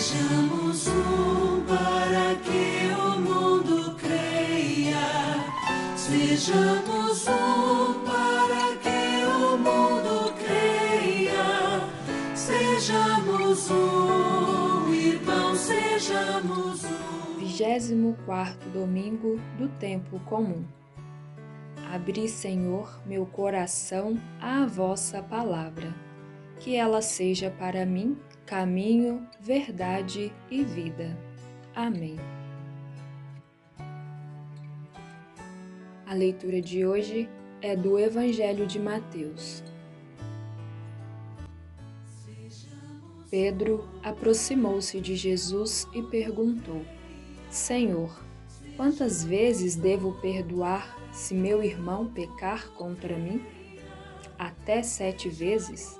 Sejamos um para que o mundo creia. Sejamos um para que o mundo creia. Sejamos um, irmão, sejamos um. 24 domingo do tempo comum. Abri, Senhor, meu coração à vossa palavra, que ela seja para mim caminho, verdade e vida. Amém. A leitura de hoje é do Evangelho de Mateus. Pedro aproximou-se de Jesus e perguntou: Senhor, quantas vezes devo perdoar se meu irmão pecar contra mim? Até sete vezes?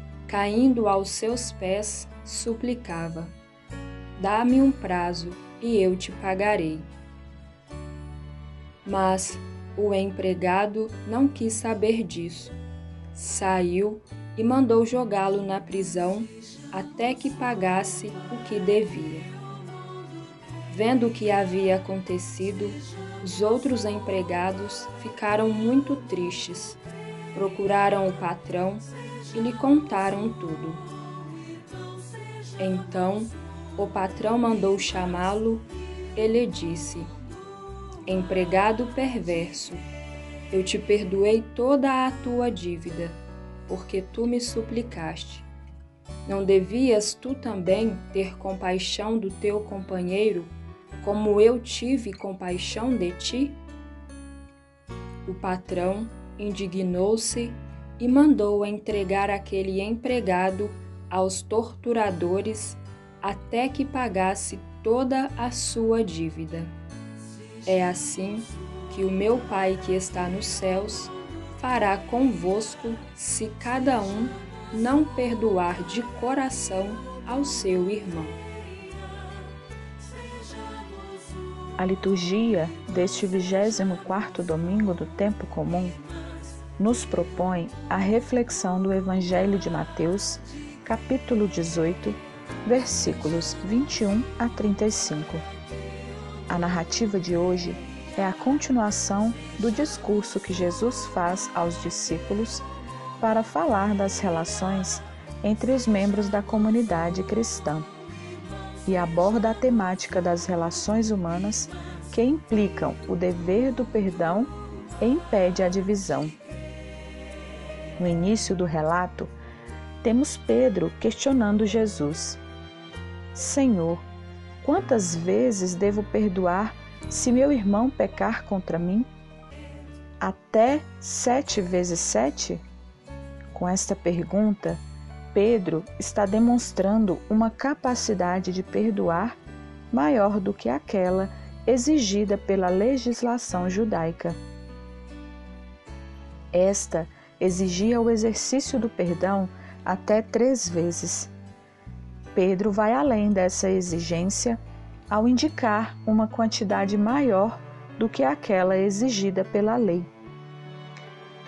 caindo aos seus pés, suplicava: Dá-me um prazo e eu te pagarei. Mas o empregado não quis saber disso. Saiu e mandou jogá-lo na prisão até que pagasse o que devia. Vendo o que havia acontecido, os outros empregados ficaram muito tristes. Procuraram o patrão e lhe contaram tudo. Então o patrão mandou chamá-lo e lhe disse: Empregado perverso, eu te perdoei toda a tua dívida, porque tu me suplicaste. Não devias tu também ter compaixão do teu companheiro, como eu tive compaixão de ti? O patrão indignou-se e mandou entregar aquele empregado aos torturadores até que pagasse toda a sua dívida. É assim que o meu Pai que está nos céus fará convosco se cada um não perdoar de coração ao seu irmão. A liturgia deste 24º domingo do tempo comum nos propõe a reflexão do Evangelho de Mateus, capítulo 18, versículos 21 a 35. A narrativa de hoje é a continuação do discurso que Jesus faz aos discípulos para falar das relações entre os membros da comunidade cristã e aborda a temática das relações humanas que implicam o dever do perdão e impede a divisão. No início do relato, temos Pedro questionando Jesus: Senhor, quantas vezes devo perdoar se meu irmão pecar contra mim? Até sete vezes sete? Com esta pergunta, Pedro está demonstrando uma capacidade de perdoar maior do que aquela exigida pela legislação judaica. Esta exigia o exercício do perdão até três vezes. Pedro vai além dessa exigência ao indicar uma quantidade maior do que aquela exigida pela lei.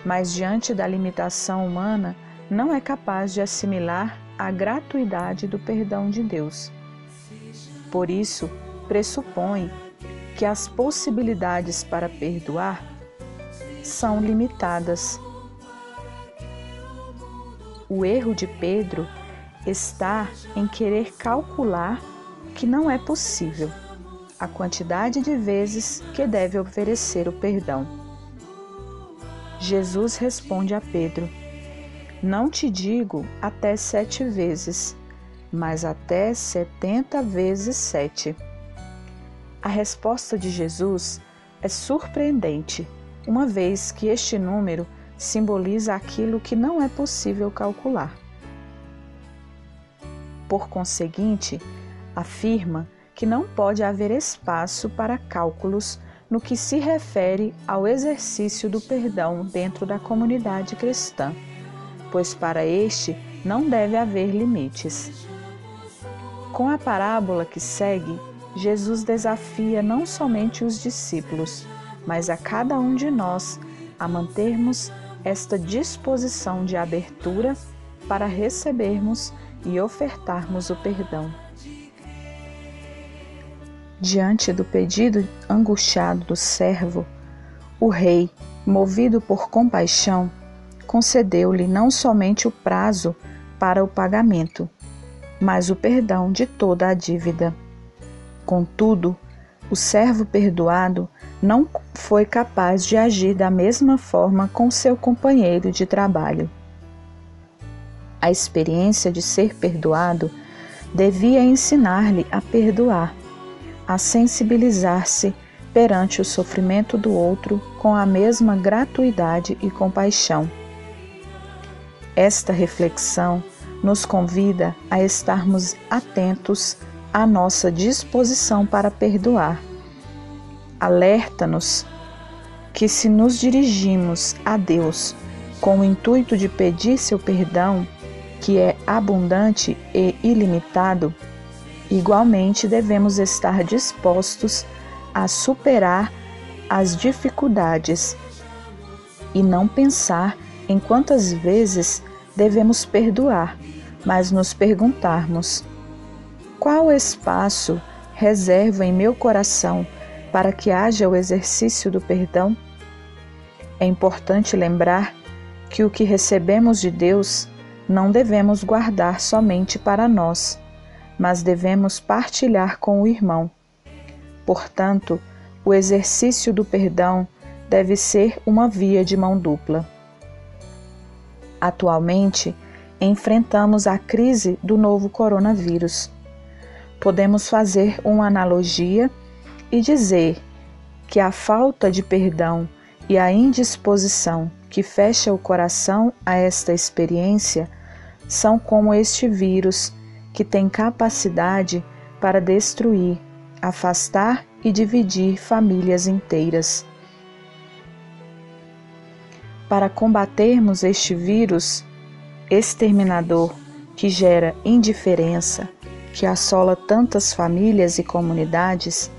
Mas diante da limitação humana, não é capaz de assimilar a gratuidade do perdão de Deus. Por isso, pressupõe que as possibilidades para perdoar são limitadas. O erro de Pedro está em querer calcular que não é possível a quantidade de vezes que deve oferecer o perdão. Jesus responde a Pedro: Não te digo até sete vezes, mas até setenta vezes sete. A resposta de Jesus é surpreendente, uma vez que este número simboliza aquilo que não é possível calcular. Por conseguinte, afirma que não pode haver espaço para cálculos no que se refere ao exercício do perdão dentro da comunidade cristã, pois para este não deve haver limites. Com a parábola que segue, Jesus desafia não somente os discípulos, mas a cada um de nós a mantermos esta disposição de abertura para recebermos e ofertarmos o perdão. Diante do pedido angustiado do servo, o rei, movido por compaixão, concedeu-lhe não somente o prazo para o pagamento, mas o perdão de toda a dívida. Contudo, o servo perdoado não foi capaz de agir da mesma forma com seu companheiro de trabalho. A experiência de ser perdoado devia ensinar-lhe a perdoar a sensibilizar-se perante o sofrimento do outro com a mesma gratuidade e compaixão. Esta reflexão nos convida a estarmos atentos à nossa disposição para perdoar. Alerta-nos que, se nos dirigimos a Deus com o intuito de pedir seu perdão, que é abundante e ilimitado, Igualmente, devemos estar dispostos a superar as dificuldades e não pensar em quantas vezes devemos perdoar, mas nos perguntarmos: qual espaço reserva em meu coração para que haja o exercício do perdão? É importante lembrar que o que recebemos de Deus não devemos guardar somente para nós mas devemos partilhar com o irmão. Portanto, o exercício do perdão deve ser uma via de mão dupla. Atualmente, enfrentamos a crise do novo coronavírus. Podemos fazer uma analogia e dizer que a falta de perdão e a indisposição que fecha o coração a esta experiência são como este vírus que tem capacidade para destruir, afastar e dividir famílias inteiras. Para combatermos este vírus exterminador que gera indiferença, que assola tantas famílias e comunidades,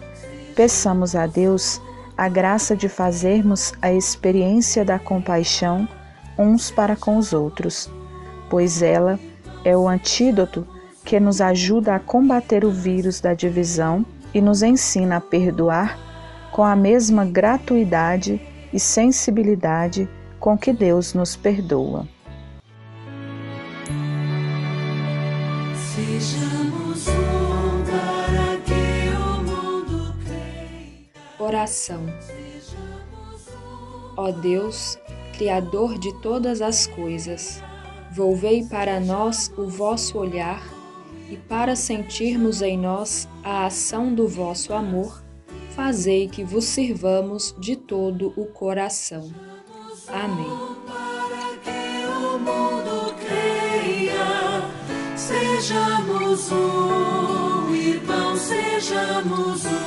peçamos a Deus a graça de fazermos a experiência da compaixão uns para com os outros, pois ela é o antídoto que nos ajuda a combater o vírus da divisão e nos ensina a perdoar com a mesma gratuidade e sensibilidade com que Deus nos perdoa. Oração. Ó Deus, Criador de todas as coisas, volvei para nós o vosso olhar e para sentirmos em nós a ação do vosso amor, fazei que vos sirvamos de todo o coração. Amém. Sejamos um, irmão, sejamos um.